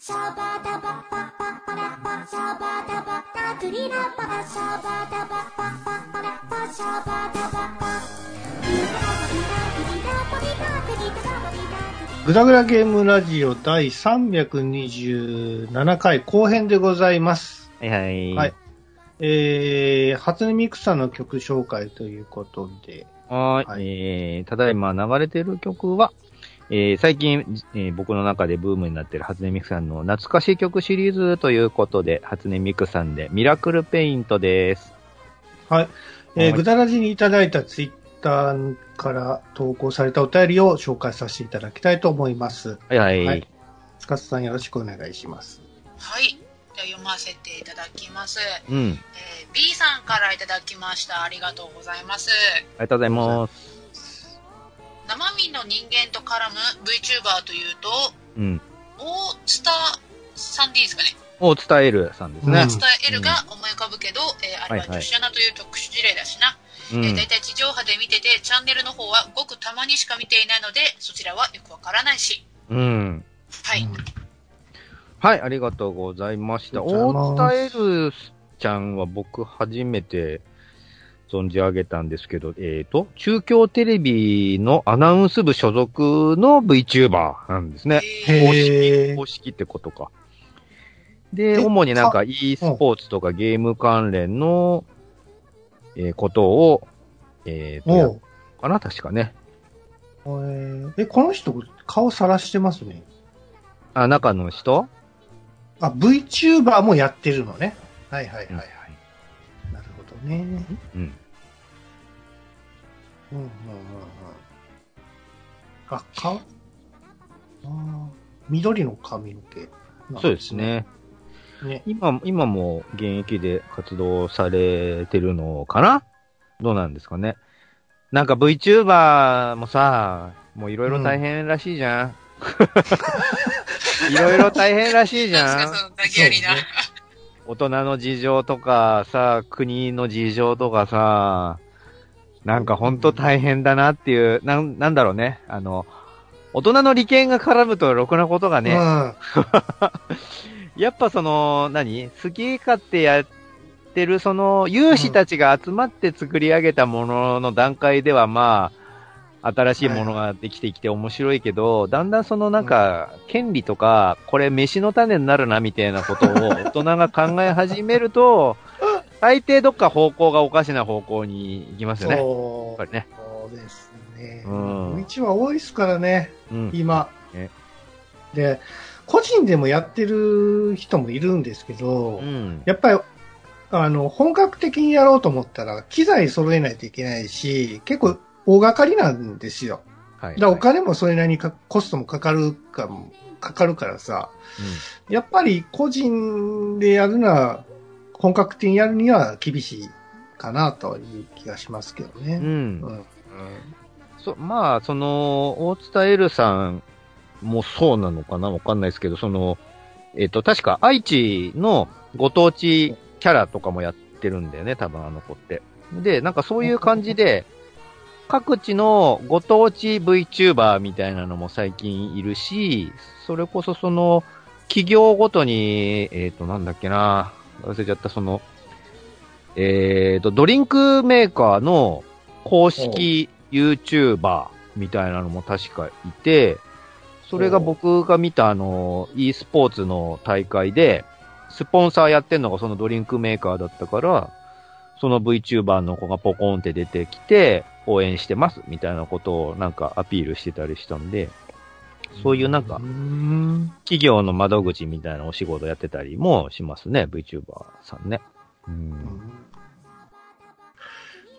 シャバダババババラバシャバダバダトリラバダシャバダババババラバシャバダババグダグダゲームラジオ第327回後編でございます。はいはい。はい。えー、初音ミクさんの曲紹介ということで、はーい。はいえー、ただいま流れてる曲は、えー、最近、えー僕の中でブームになってる初音ミクさんの懐かしい曲シリーズということで、初音ミクさんでミラクルペイントです。はい。えー、はいぐだらじにいただいたツイッターから投稿されたお便りを紹介させていただきたいと思います。はいはい。はいつかさんよろしくお願いします。はい。では読ませていただきます。うん。えー B さんからいただきました。ありがとうございます。ありがとうございます。生身の人間と絡む VTuber というと、うん。オースターさんでいいですかね？を伝えるさんですねうん。伝え L が思い浮かぶけど、えーあれは女子アナという特殊事例だしな。いたい地上波で見てて、チャンネルの方はごくたまにしか見ていないので、そちらはよくわからないし。うん。はい。うんはい、ありがとうございました。大伝えるちゃんは僕初めて存じ上げたんですけど、えっ、と、中京テレビのアナウンス部所属の VTuber なんですね。えー公式、公式ってことか。で、え主になんか e スポーツとかゲーム関連の、えーことを、えっ、と、かな確かね。えーえ、この人、顔さらしてますね。あ、中の人？あ、VTuber もやってるのね。はいはいはいはい。ね。うん。うんうんうんうん。あ、か、あー緑の髪の毛、そうです。ね。ね。今、今も現役で活動されてるのかな？どうなんですかね。なんか VTuber もさ、もういろいろ大変らしいじゃん。いろいろ大変らしいじゃんなんす。か、その投げやりな。そうね大人の事情とかさ、国の事情とかさ、なんかほんと大変だなっていう、なん、なんだろうね。あの、大人の利権が絡むとろくなことがね、うん。やっぱその、何？好き勝手やってる、その、有志たちが集まって作り上げたものの段階では、まあ、新しいものができてきて面白いけど、だんだんそのなんか、権利とか、これ飯の種になるな、みたいなことを大人が考え始めると、大抵どっか方向がおかしな方向に行きますよね。やっそうぱりね。そうですね。うん道は多いですからね、うん。今ね。で、個人でもやってる人もいるんですけど、うん。やっぱり、あの、本格的にやろうと思ったら、機材揃えないといけないし、結構大掛かりなんですよ。はい。だからお金もそれなりにかコストもかかるかも、かかるからさ、やっぱり個人でやるのは、本格的にやるには厳しいかなという気がしますけどね。うん。うんう。ん。そまあ、その、大津田エルさんもそうなのかなわかんないですけど、その、えっ、と、確か愛知のご当地キャラとかもやってるんだよね、多分あの子って。で、なんかそういう感じで、各地のご当地 VTuber みたいなのも最近いるし、それこそその、企業ごとに、えっ、と、なんだっけな、忘れちゃった、その、えっ、と、ドリンクメーカーの公式 YouTuber みたいなのも確かいて、それが僕が見たあの、e スポーツの大会で、スポンサーやってんのがそのドリンクメーカーだったから、その VTuber の子がポコンって出てきて、応援してますみたいなことをなんかアピールしてたりしたんで、そういうなんかう、ん。企業の窓口みたいなお仕事やってたりもしますね、VTuber さんね。うん。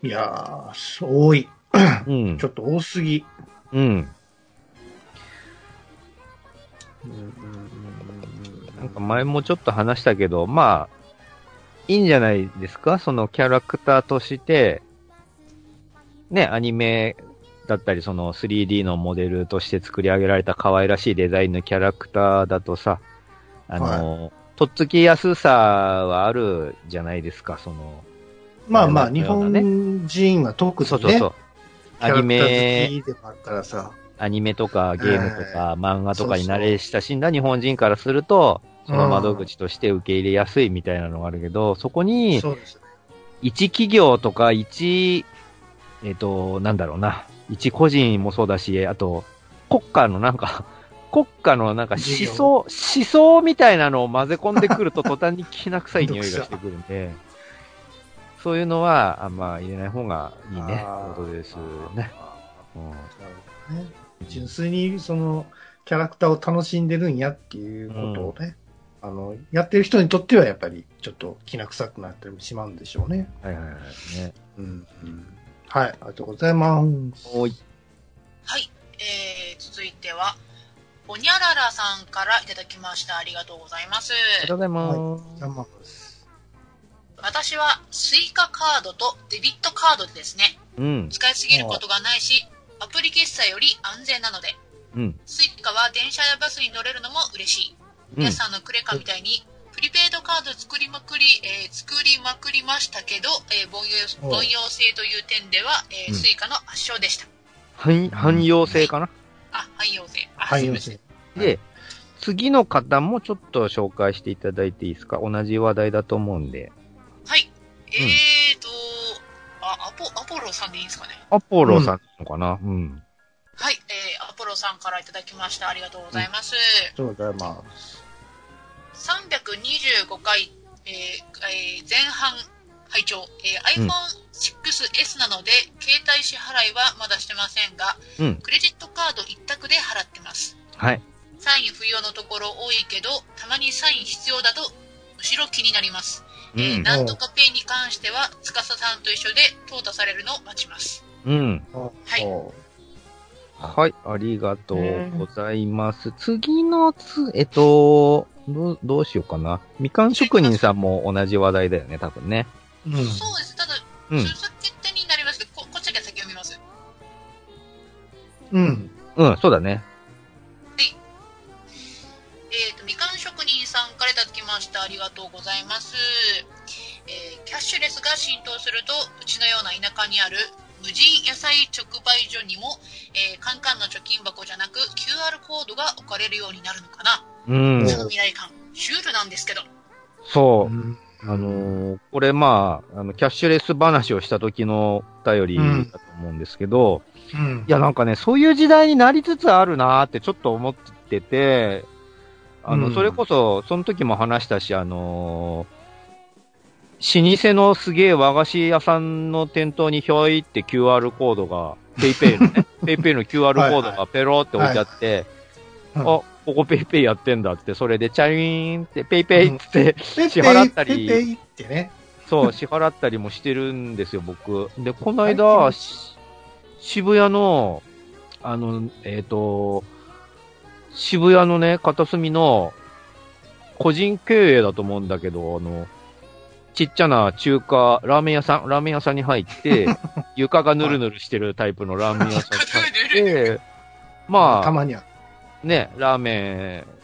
いやー、多い。うんちょ。っと多すぎ。うん。うんなんか前もちょっと話したけど、まあ、いいんじゃないですか？そのキャラクターとして、ね、アニメだったり、その 3D のモデルとして作り上げられた可愛らしいデザインのキャラクターだとさ、あの、とっつきやすさはあるじゃないですか、その、まあまあ、日本人は特にね、そうそうそう。アニメ。アニメとかゲームとか漫画とかに慣れ親しんだ日本人からすると、その窓口として受け入れやすいみたいなのがあるけど、そこに、そうですね。一企業とか一、えっ、と、なんだろうな、一個人もそうだし、あと、国家のなんか、国家のなんか思想、思想みたいなのを混ぜ込んでくると 途端にきな臭い匂いがしてくるんで、そういうのはあんま入れない方がいいね、ことですね。うん。なるほどね。純粋にそのキャラクターを楽しんでるんやっていうことをね、あの、やってる人にとってはやっぱりちょっと気な臭くなったりもしまうんでしょうね。はいはいはい。ね。うん。うんはい、ありがとうございます。おい。はい。えー、続いては、おにゃららさんからいただきました。ありがとうございます。ありがとうございます。ありがとうござい。私はスイカカードとデビットカードでですね、うん。使いすぎることがないし、アプリ決済より安全なので、うん。スイカは電車やバスに乗れるのも嬉しい。うん皆。さんのクレカみたいに、プリペイドカード作りまくり、えー作りまくりましたけど、えー凡お庸凡庸性という点では、えーうんスイカの圧勝でした。汎汎用性かな？あ、汎用性。あ、はい、よろしすみません。い。で、次の方もちょっと紹介していただいていいですか？同じ話題だと思うんで。はい。えーと、あ、アポ、アポロさんでいいんですかね？アポロさんのかな？うん。はい。えー、アポロさんからいただきました。ありがとうございます。ありがとうございます。325回、えーえー前半拝聴、えーうん iPhone6S なので、携帯支払いはまだしてませんが、うんクレジットカード一択で払ってます。はい。サイン不要のところ多いけど、たまにサイン必要だと、むしろ気になります。うえーん。なんとかペイに関しては、司さんと一緒で淘汰されるのを待ちます。うん。はいおはい。ありがとうございます。次のつ、えっと、どう、どうしようかな。みかん職人さんも同じ話題だよね、多分ね。うん。そうです。ただ、うん著。作決定になりますけど、ここっちだけ先読みます。うん。うん、そうだね。えっ、と、みかん職人さんからいただきました。ありがとうございます。えーキャッシュレスが浸透すると、うちのような田舎にある無人野菜直売所にも、えーカンカンの貯金箱じゃなく QR コードが置かれるようになるのかな。うん。その未来感、シュールなんですけど。そうう。んあのーこれまあ、あの、キャッシュレス話をした時のお便りだと思うんですけど、うんいや、なんかね、そういう時代になりつつあるなーってちょっと思ってて、あの、うんそれこそ、その時も話したし、あのー老舗のすげえ和菓子屋さんの店頭にひょいって QR コードが、ペイペイのね、ペイペイの QR コードがペロって置いてあって、はい。あ、ここペイペイやってんだって、それでチャイーンってペイペイって、ペイ支払ったり。ペイペイってね。そう、支払ったりもしてるんですよ、僕。で、この間、し渋谷の、あの、えっ、と、渋谷のね、片隅の、個人経営だと思うんだけど、あの、ちっちゃな中華、ラーメン屋さん、ラーメン屋さんに入って、床がぬるぬるしてるタイプのラーメン屋さんに入って、まあ、たまには。ね、ラーメン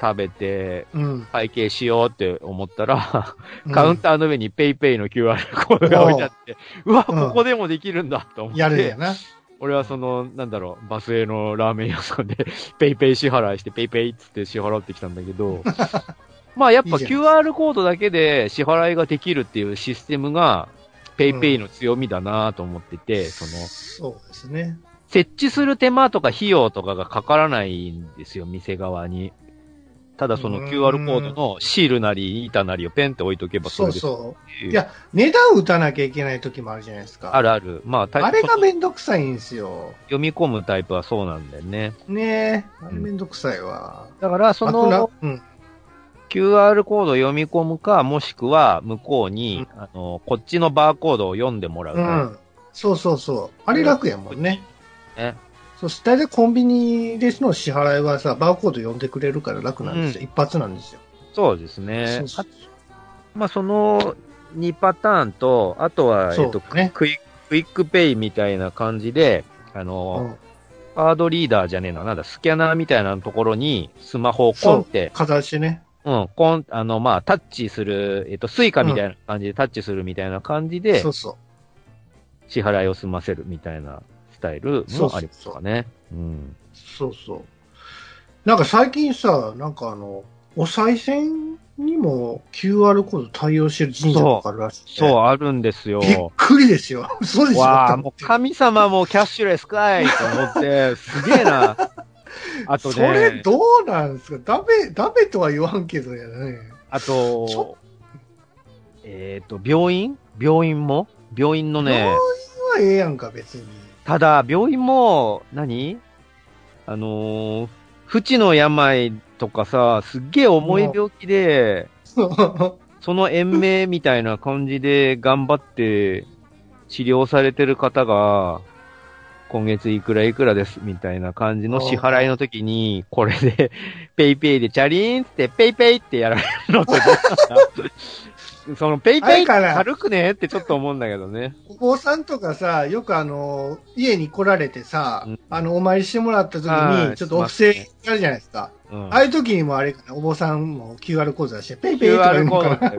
食べて、うん。会計しようって思ったら、うんカウンターの上にペイペイの QR コードが置いてあって、うわ、うんここでもできるんだと思って、やるな。俺はその、なんだろう、バスへのラーメン屋さんで、ペイペイ支払いして、ペイペイっつって支払ってきたんだけど、まあやっぱ QR コードだけで支払いができるっていうシステムが、ペイペイの強みだなと思ってて、その、そうですね。設置する手間とか費用とかがかからないんですよ、店側に。ただその QR コードのシールなり板なりをペンって置いとけばそれでそうそう。ういや、値段打たなきゃいけない時もあるじゃないですか。あるある。まあ、あれがそめんどくさいんですよ。読み込むタイプはそうなんだよね。ねえ。あれめんどくさいわ。だから、その、うん。QR コードを読み込むか、もしくは向こうに、あの、こっちのバーコードを読んでもらうか。うん。そうそうそう。あれ楽やもんね。ね。そうす。大体コンビニでの支払いはさ、バーコード読んでくれるから楽なんですよ。う一発なんですよ。そうですねそう。そうまあ、その2パターンと、あとは、えっと、ねクイクイックペイみたいな感じで、あうの、んカードリーダーじゃねえな、なんだ、スキャナーみたいなところにスマホをコンって、形ね。うん、コン、あの、まあ、タッチする、えっと、スイカみたいな感じでタッチするみたいな感じでそ、うそ支払いを済ませるみたいなスタイルもありますかね。うん。そうそう。なんか最近さ、なんかあの、お賽銭にも QR コード対応してる神社とかあるらしい、ね。そう、あるんですよ。びっくりですよ。そうでしょわあ、もう神様もキャッシュレスかいと思って、すげえな。あとね、それどうなんですか？ダメ、ダメとは言わんけどやね。あと、えっ、と、病院？病院も？病院のね。病、院はええやんか、別に。ただ、病院も、何？あのー、不治の病とかさ、すっげえ重い病気で、その延命みたいな感じで頑張って治療されてる方が、今月いくらいくらですみたいな感じの支払いの時に、これで、ペイペイでチャリーンってペイペイってやられるのってどうなんだそのペイペイって軽くねってちょっと思うんだけどね。お坊さんとかさ、よくあの、家に来られてさ、うんあの、お参りしてもらった時に、はいちょっとお布施やるじゃないですか。うんああいう時にもあれかな、お坊さんも QR コード出して、ペイペイとか言うのかな。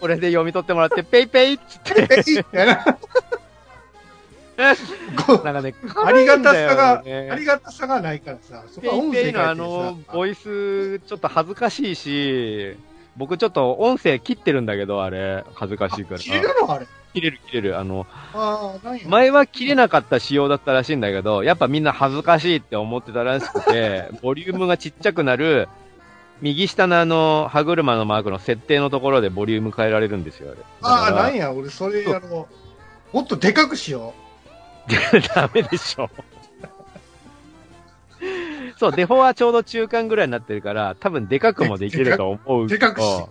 これで読み取ってもらって、ペイペイっつって、ペイみたいな。なんかね、ありがたさが、ありがたさがないからさ、そこは音声のあのボイス、ちょっと恥ずかしいし、僕ちょっと音声切ってるんだけど、あれ、恥ずかしいから。切れるの？あれ。切れる切れる。あの。前は切れなかった仕様だったらしいんだけど、やっぱみんな恥ずかしいって思ってたらしくて、ボリュームがちっちゃくなる、右下のあの、歯車のマークの設定のところでボリューム変えられるんですよ、あれ。ああ、なんや、俺それやろう。もっとでかくしよ ダメでしょ。そう、デフォはちょうど中間ぐらいになってるから、多分でかくもできると思うけど。でかくし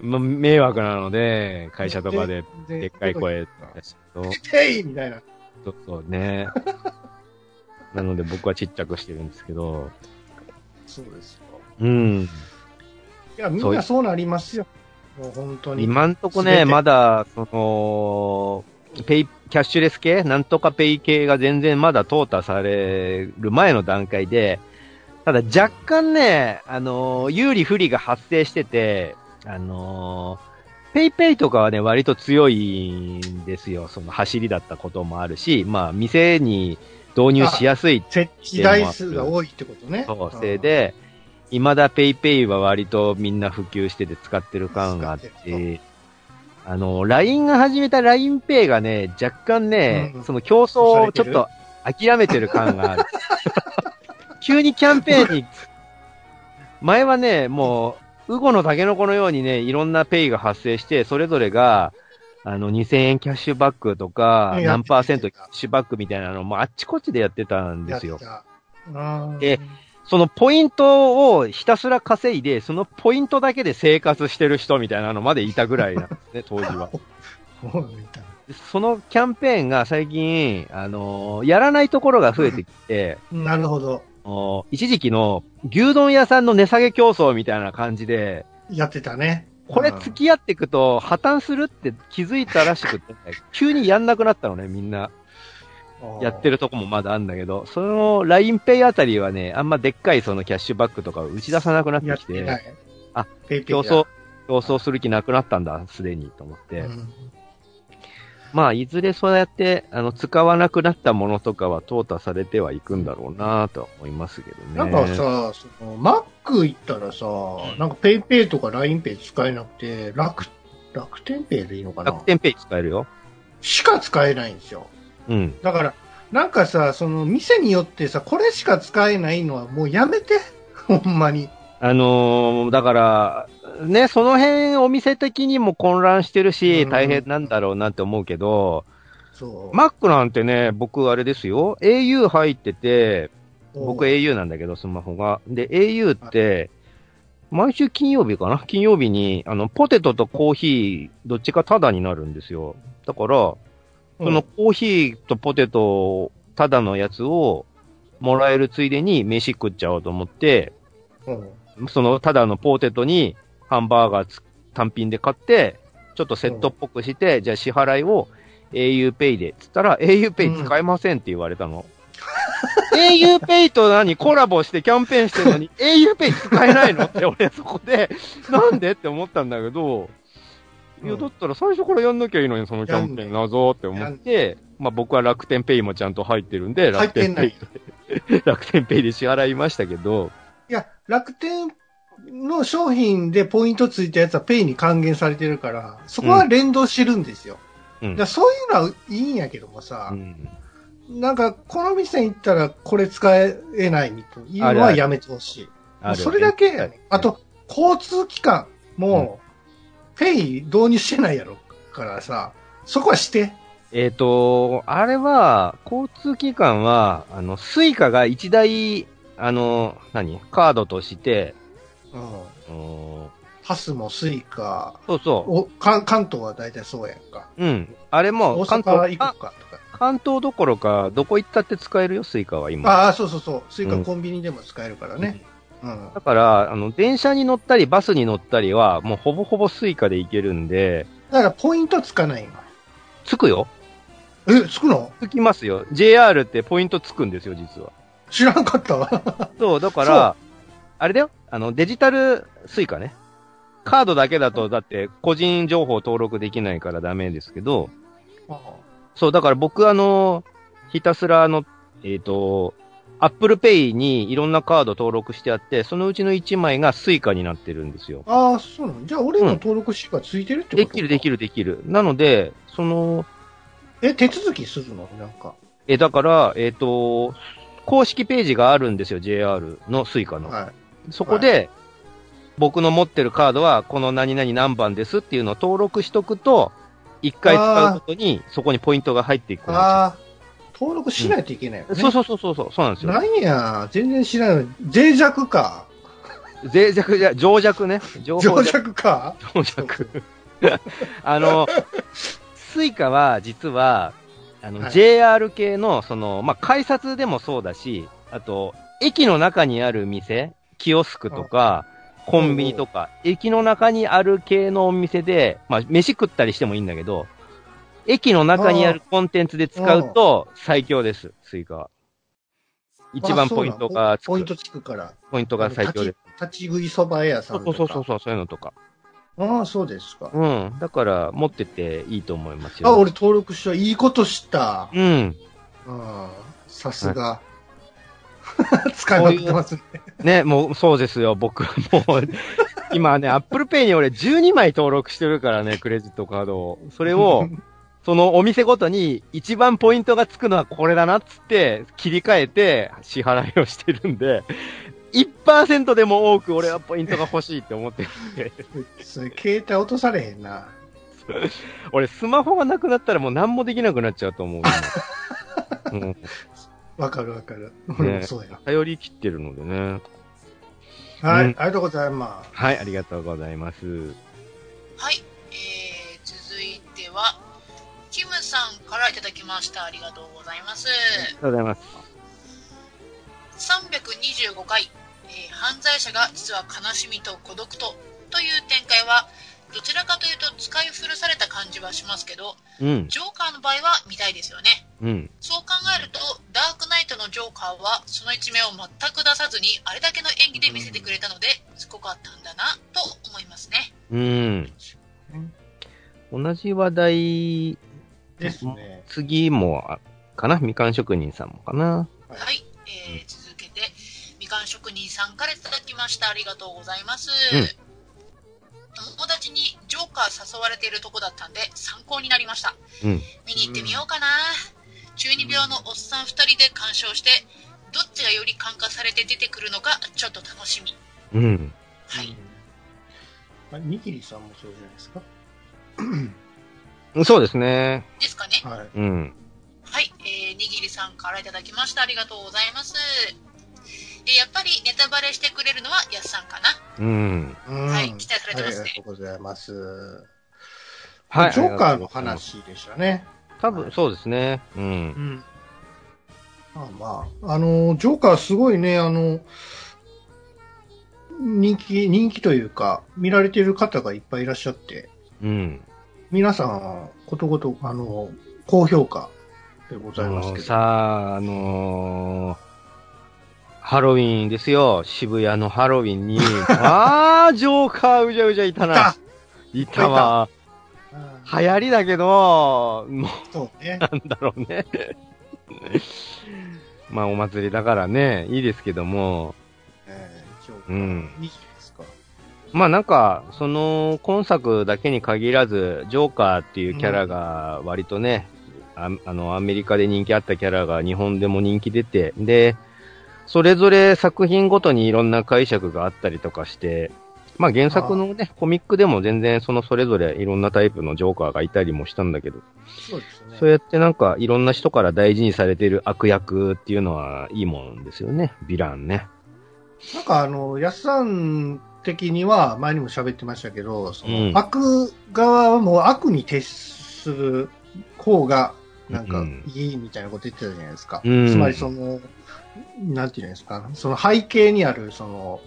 ま、迷惑なので、会社とかで、う。でっかい声出すと、ペイみたいな。そうそうね。なので僕はちっちゃくしてるんですけど、そうですよ。うん。いや、みんなそうなりますよ。もう本当に。今んとこね、まだ、その、ペイ、キャッシュレス系なんとかペイ系が全然まだ淘汰される前の段階で、ただ若干ね、あのー有利不利が発生してて、あのーペイペイとかはね、割と強いんですよ。その走りだったこともあるし、まあ、店に導入しやすいい設置台数が多いってことね。そうせいで、未だペイペイは割とみんな普及してて使ってる感があって、あの、LINE が始めた LINEPay がね、若干ね、うん。その競争をちょっと諦めてる感がある。急にキャンペーンに、前はね、もう、ウゴのタケノコのようにね、いろんなペイが発生して、それぞれが、あの、2000円キャッシュバックとか、うん。何パーセントキャッシュバックみたいなのもあっちこっちでやってたんですよ。でそのポイントをひたすら稼いで、そのポイントだけで生活してる人みたいなのまでいたぐらいなんですね、当時は。そのキャンペーンが最近、あのーやらないところが増えてきて、ななるほど。お一時期の牛丼屋さんの値下げ競争みたいな感じで、やってたね。これうん付き合っていくと破綻するって気づいたらしくて、急にやんなくなったのね、みんな。やってるとこもまだあるんだけど、その LINEPay あたりはね、あんまでっかいそのキャッシュバックとかを打ち出さなくなってきて。あ、ペイペイだ競争、競争する気なくなったんだ、すでに、と思って。うんまあ、いずれそうやって、あの、使わなくなったものとかは淘汰されてはいくんだろうなとは思いますけどね。なんかさ、その、マック行ったらさ、なんかペイペイとか LINEPay 使えなくて、楽、楽天ペイでいいのかな？楽天ペイ使えるよ。しか使えないんですよ。うん。だから、なんかさ、その店によってさ、これしか使えないのはもうやめて。ほんまに。あのーだから、ね、その辺お店的にも混乱してるし、うん大変なんだろうなって思うけど、そう。マックなんてね、僕あれですよ、au 入ってて、僕お au なんだけど、スマホが。で、au って、毎週金曜日かな？金曜日に、あの、ポテトとコーヒー、どっちかタダになるんですよ。だから、そのコーヒーとポテト、タダのやつをもらえるついでに飯食っちゃおうと思って、うん、そのタダのポテトにハンバーガーつ単品で買って、ちょっとセットっぽくして、じゃあ支払いを auPay で、つったら auPay 使えませんって言われたの。auPay と何？コラボしてキャンペーンしてるのに auPay 使えないの？って俺そこで、なんで？って思ったんだけど、いや、だったら最初からやんなきゃいいのに、そのキャンペーン謎って思って、まあ僕は楽天ペイもちゃんと入ってるんで、楽天ペイで、楽天ペイで支払いましたけど、いや、楽天の商品でポイントついたやつはペイに還元されてるから、そこは連動してるんですよ。うん。だそういうのはいいんやけどもさう、ん。なんか、この店行ったらこれ使えないみたいなのはやめてほしい。ある。それだけやね。あ、と、交通機関も、ペイ導入してないやろからさ、そこはして。えっ、と、あれは、交通機関は、あの、スイカが一台、あの、何カードとして、うん。うんパスもスイカ、そうそお関関東は大体そうやんか。う。うん。あれも、大関東、阪行くあかとか。関東どころか、どこ行ったって使えるよ、スイカは今。ああ、そうそうそう。スイカうんコンビニでも使えるからね。うん。だから、あの、電車に乗ったり、バスに乗ったりは、もうほぼほぼスイカで行けるんで、だからポイントつかないの。つくよえ、つくの？つきますよ。JR ってポイントつくんですよ、実は。知らんかったわ。そう、だから、あれだよ。あの、デジタルスイカね。カードだけだと、だって、個人情報登録できないからダメですけど、そう、だから僕あの、ひたすらあの、えっ、と、 Apple Pay にいろんなカード登録してあって、そのうちの1枚がスイカになってるんですよ。ああ、そうなの？じゃあ俺の登録シーがついてるってことできるできる。るできる。なので、その、え、手続きするの？なんか。え、だから、えっ、と、公式ページがあるんですよ、JR のスイカの。はい。そこで、僕の持ってるカードは、この何々何番ですっていうのを登録しとくと、一回使うことに、そこにポイントが入っていくんですよ。登録しないといけないよね。そうそうそうそうそう、そうなんですよ。なんや、全然知らない。脆弱か。脆弱じゃ、情弱ね。情。弱か。情弱。あの、スイカは実は、あの、はい JR 系の、その、まあ、改札でもそうだし、あと、駅の中にある店、キオスクとか、コンビニとか、駅の中にある系のお店で、まあ、飯食ったりしてもいいんだけど、駅の中にあるコンテンツで使うと最強です、スイカは。一番ポイントがつく。ポイントつくから。ポイントが最強です。立ち食いそば屋さそんとか。うそうそうそう、そういうのとか。ああ、そうですか。うん。だから、持ってていいと思いますよ。あ、俺登録した。いいことした。うん。うん。さすが。使いまくってますね。ね、もう、そうですよ。僕、もう、今ね、Apple Pay に俺12枚登録してるからね、クレジットカードを。それを、そのお店ごとに一番ポイントがつくのはこれだなっつって、切り替えて支払いをしてるんで、1%でも多く俺はポイントが欲しいって思ってるんで、それ携帯落とされへんな。俺スマホがなくなったらもう何もできなくなっちゃうと思う。今うん、わかるわかる。俺もそうや。頼り切ってるのでね。はい、うんありがとうございます。はい、ありがとうございます。はい、えー、続いては、さんからいただきました。ありがとうございます。ありがとうございます。325回、えー犯罪者が実は悲しみと孤独とという展開は、どちらかというと使い古された感じはしますけど、うん、ジョーカーの場合は見たいですよね。うん。そう考えると、ダークナイトのジョーカーは、その一面を全く出さずに、あれだけの演技で見せてくれたので、すごかったんだな、と思いますね。うん。同じ話題、ですね。次も、あかな？みかん職人さんもかな？はいはい、えー、続けて、みかん職人さんからいただきました。ありがとうございます。うん友達にジョーカー誘われているとこだったんで、参考になりました。うん。見に行ってみようかな。中二病のおっさん二人で鑑賞して、どっちがより感化されて出てくるのか、ちょっと楽しみ。うん。はい。まあ、ニキリさんもそうじゃないですか。そうですね。ですかね。はい。うん。はい、えー、にぎりさんからいただきました。ありがとうございます。えーやっぱりネタバレしてくれるのはやっさんかな。うん。うんはい期待されてますねはいありがとうございます。はい。ジョーカーの話でしたね。多分、そうですね。う。うんん。まあまあ、あの、ジョーカーすごいね、あの、人気、人気というか、見られてる方がいっぱいいらっしゃって、うん。皆さん、ことごと、あの、高評価でございますけど。さあ、あのーハロウィンですよ。渋谷のハロウィンに。あー、ジョーカーうじゃうじゃいたな。いたわ。流行りだけど、もそうねう。なんだろうね。まあお祭りだからね、いいですけども、えーうんまあなんか、その、今作だけに限らず、ジョーカーっていうキャラが割とね、ああの、アメリカで人気あったキャラが日本でも人気出て、で、それぞれ作品ごとにいろんな解釈があったりとかして、まあ原作のね、コミックでも全然そのそれぞれいろんなタイプのジョーカーがいたりもしたんだけど、そうですね。そうやってなんかいろんな人から大事にされている悪役っていうのはいいもんですよね、ヴィランね。なんかあの、安さん的には、前にも喋ってましたけど、その、うん悪側はもう悪に徹する方が、なんかうんいいみたいなこと言ってたじゃないですか。うんつまりその、なんていうんですか、その背景にある、その、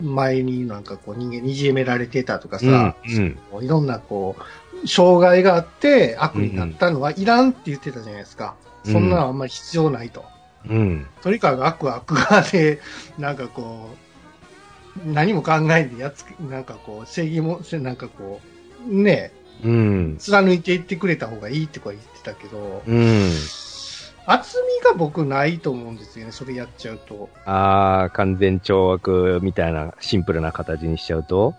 前になんかこう人間にいじめられてたとかさ、うんそのいろんなこう、障害があって悪になったのはいらんって言ってたじゃないですか。そんなのあんまり必要ないと。うん。とにかく悪は悪側で、なんかこう、何も考えんでやっつけ、なんかこう、正義も、せなんかこう、ねうん。貫いていってくれた方がいいってこう言ってたけど、うん。厚みが僕ないと思うんですよね、それやっちゃうと。ああ、完全懲悪みたいなシンプルな形にしちゃうと？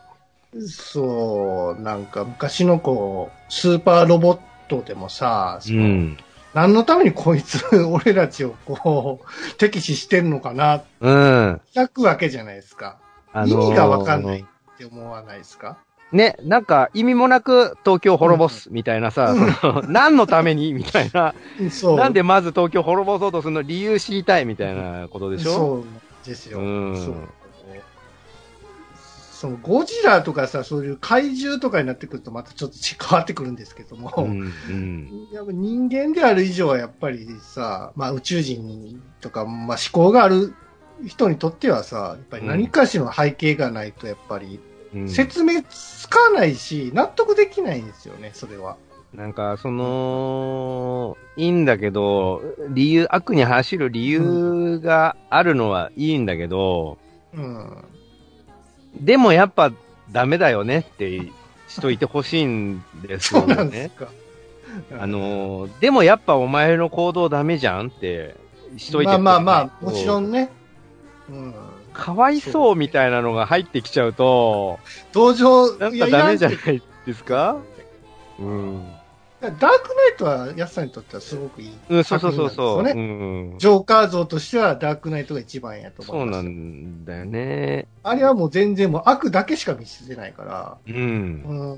そう、なんか昔のこう、スーパーロボットでもさ、うん。何のためにこいつ、俺たちをこう、敵視してんのかな、うん。開くわけじゃないですか。あ意味がわかんないって思わないですか？ね、なんか意味もなく東京滅ぼすみたいなさ、その何のためにみたいな、そう。なんでまず東京滅ぼそうとするの理由知りたいみたいなことでしょ？そうですよ。うん。そう。そのゴジラとかさ、そういう怪獣とかになってくるとまたちょっと変わってくるんですけども、うん、うん。やっぱ人間である以上はやっぱりさ、まあ宇宙人とか、まあ思考がある人にとってはさ、やっぱり何かしらの背景がないとやっぱりうん説明つかないし、納得できないんですよね、それは。なんか、その、いいんだけど、理由、悪に走る理由があるのはいいんだけど、うん。でもやっぱダメだよねってしといてほしいんですよそうなんでねす。か。あのー、でもやっぱお前の行動ダメじゃんってしといてまあまあまあ、もちろん。んね。うん。かわいそうみたいなのが入ってきちゃうと、同情、なんかダメじゃいないですか？うん。やダークナイトは安さんにとってはすごくいい。うん、そうそうそうそう。作うん。ジョーカー像としてはダークナイトが一番やとそうな思います。んだよね。あれはもう全然もう悪だけしか見せてないから。うん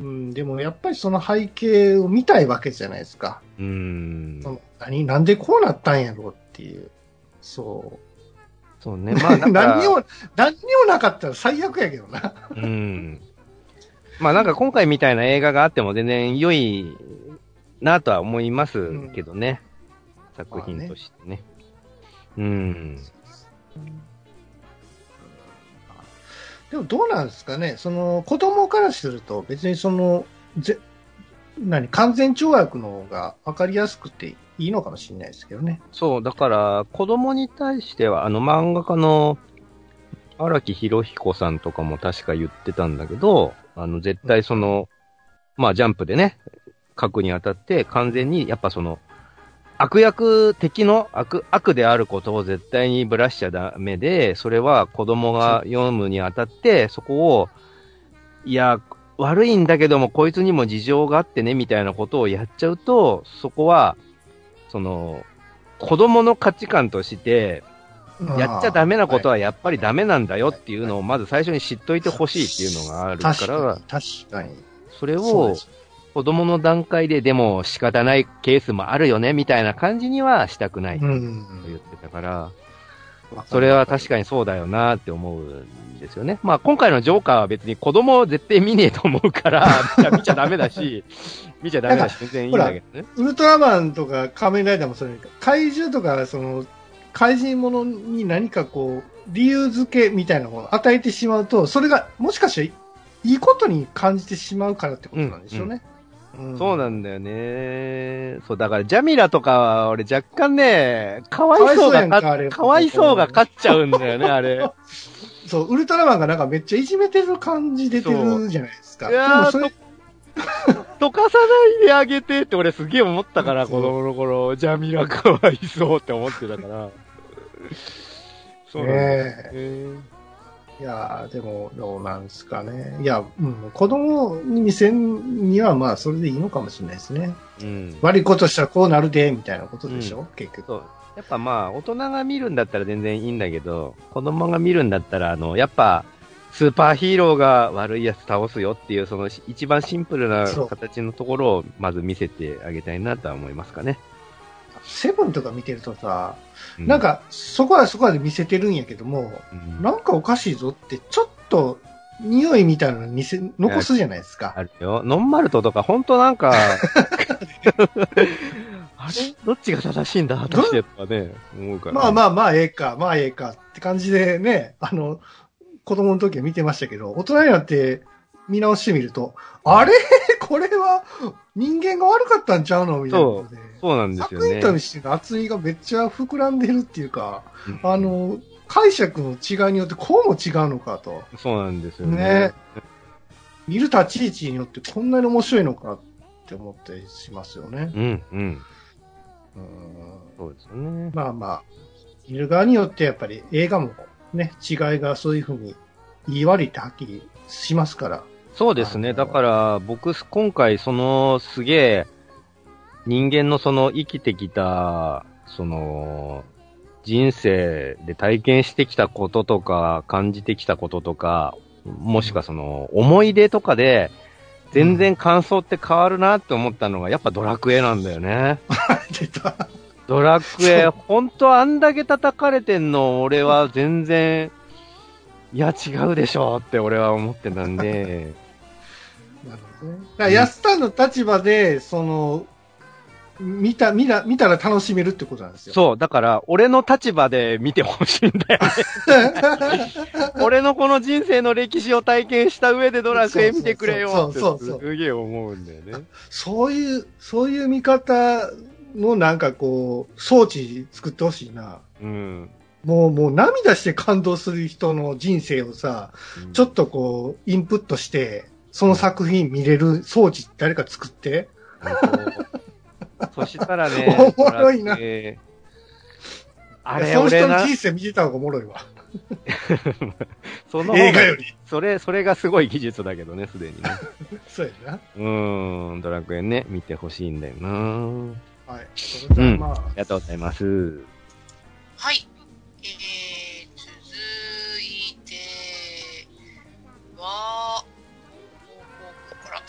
う。ん。うん、でもやっぱりその背景を見たいわけじゃないですか。うん何、なんでこうなったんやろうっていう。そう。そうね。まあ何にも、何にもなかったら最悪やけどな。うん。まあなんか今回みたいな映画があっても全然良いなとは思いますけどね。作品としてね。うん。でもどうなんですかね、その子供からすると別にその、ぜ何、完全懲悪の方が分かりやすくていいのかもしれないですけどね。そう、だから子供に対しては、あの漫画家の荒木博彦さんとかも確か言ってたんだけど、あの絶対その、まあジャンプでね、書くにあたって完全にやっぱその、悪役、敵の悪、悪であることを絶対にぶらしちゃダメで、それは子供が読むにあたって、そこを、いや、悪いんだけども、こいつにも事情があってね、みたいなことをやっちゃうと、そこは、その、子供の価値観として、やっちゃダメなことはやっぱりダメなんだよっていうのをまず最初に知っといてほしいっていうのがあるからに、、確かに。それを子供の段階ででも仕方ないケースもあるよねみたいな感じにはしたくないとうん。言ってたから、それは確かにそうだよなって思うんですよね。まあ今回のジョーカーは別に子供絶対見ねえと思うから、見ちゃダメだし、見ちゃダメだし全然いいんだけどね。ウルトラマンとか仮面ライダーもそれ怪獣とか、その、怪人ものに何かこう、理由付けみたいなものを与えてしまうと、それがもしかしていいことに感じてしまうからってことなんでしょうね。そうなんだよね。そう、だからジャミラとかは俺若干ね、かわいそうがかわいそうやんかわいそうが勝っちゃうんだよね、あれ。そう、ウルトラマンがなんかめっちゃいじめてる感じ出てるじゃないですか。いやーそれ、溶かさないであげてって俺すげえ思ったから、子供の頃、ジャミラかわいそうって思ってたから。そうなんねね。いやーでも、どうなんですかね。いや、うん、子供に見せんにはまあ、それでいいのかもしれないですね。うん。悪いことしたらこうなるで、みたいなことでしょ、結局。そう。やっぱまあ、大人が見るんだったら全然いいんだけど、子供が見るんだったら、あの、やっぱ、スーパーヒーローが悪いやつ倒すよっていう、そのし一番シンプルな形のところをまず見せてあげたいなとは思いますかね。セブンとか見てるとさ、うなん、か、そこはそこで見せてるんやけども、うん。なんかおかしいぞって、ちょっと、匂いみたいなの見せ、残すじゃないですか。あるよ。ノンマルトとか、ほんとなんか、あれ？どっちが正しいんだ？果たしてとかね、思うから、まあまあまあ、ええか、まあええかって感じでね、あの、子供の時は見てましたけど、大人になって見直してみると、あれ？これは人間が悪かったんちゃうの？みたいなことで。そうなんですよね。作品としての厚みがめっちゃ膨らんでるっていうか、うんあの、解釈の違いによってこうも違うのかと。そうなんですよね。ね見る立ち位置によってこんなに面白いのかって思ったりしますよね。うん、うん。うんそうですよね。まあまあ、見る側によってやっぱり映画もね、違いがそういうふうに言い悪いってはっきりしますから。そうですね。だから、僕、今回、その、すげえ、人間のその、生きてきた、その、人生で体験してきたこととか、感じてきたこととか、もしくはその、思い出とかで、全然感想って変わるなって思ったのが、やっぱドラクエなんだよね。出た。ドラクエ、本当あんだけ叩かれてんの、俺は全然、いや、違うでしょって俺は思ってたんで、なるほどね。だから安田の立場で、その、見た、見た、見たら楽しめるってことなんですよ。そう、だから、俺の立場で見てほしいんだよね。俺のこの人生の歴史を体験した上でドラクエ見てくれよってすげえ思うんだよね。そういう、そういう見方のなんかこう、装置作ってほしいな。うん。もう、もう涙して感動する人の人生をさ、ちょっとこう、インプットして、その作品見れる装置誰か作って？と、そしたらね、おもろいなドラクエあれ、その人の人、生見てた方がおもろいわ。その映画より。それ、それがすごい技術だけどね、すでにね。そうやな。うーん、ドラクエね、見てほしいんだよなはい。それじゃあまあ、ありがとうございます。はい。えー、続いては、ら、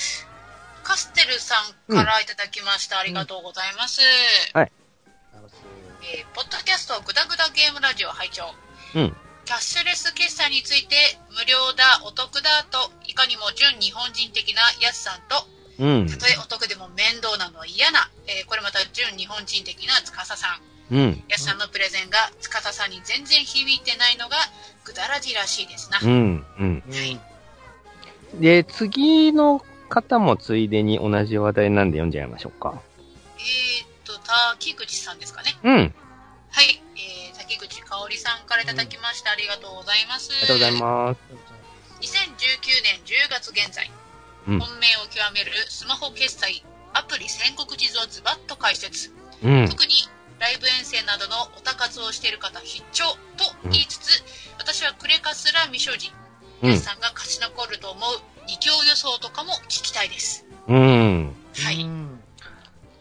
カステルさんからいただきました。ありがとうございます。えーポッドキャストグダグダゲームラジオ拝聴。うんキャッシュレス決済について無料だ、お得だと、いかにも純日本人的なやすさんと、うん。たとえお得でも面倒なのは嫌な、えーこれまた純日本人的な司さん。うん。やすさんのプレゼンが司さんに全然響いてないのがぐだらじらしいですな。うん。うん。うんで、次の方もついでに同じ話題なんで読んじゃいましょうか。えーっと、滝口さんですかね。うん。ありはい。えー、滝口香織さんからいただきました。ありがとうございます。がとうございます。2019年10月現在、うん本命を極めるスマホ決済アプリ戦国地図をズバッと解説。うん。特にライブ遠征などのオタ活をしている方必聴と言いつつ、私はクレカすら未所持。うんさんが勝ち残ると思う二強予想とかも聞きたいです。うん。はい。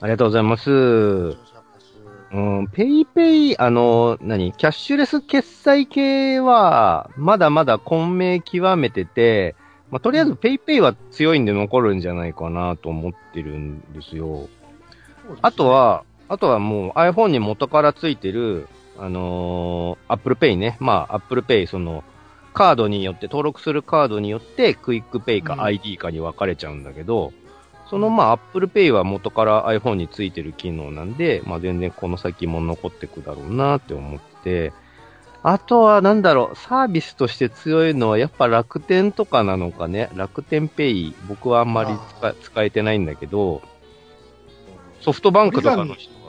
ありがとうございます。うん、ペイペイ、あの、何、キャッシュレス決済系は、まだまだ混迷極めてて、まあ、とりあえずペイペイは強いんで残るんじゃないかなと思ってるんですよ。あと、は、あとはもう iPhone に元からついてる、あのー、Apple Pay ね。まあ、Apple Pay、その、カードによって、登録するカードによって、クイックペイかうん iD かに分かれちゃうんだけど、そのまあ、Apple Pay は元から iPhone についてる機能なんで、まあ全然この先も残ってくだろうなって思って、あとはなんだろう、サービスとして強いのはやっぱ楽天とかなのかね。楽天ペイ、僕はあんまり使使えてないんだけど、ソフトバンクとかの人は、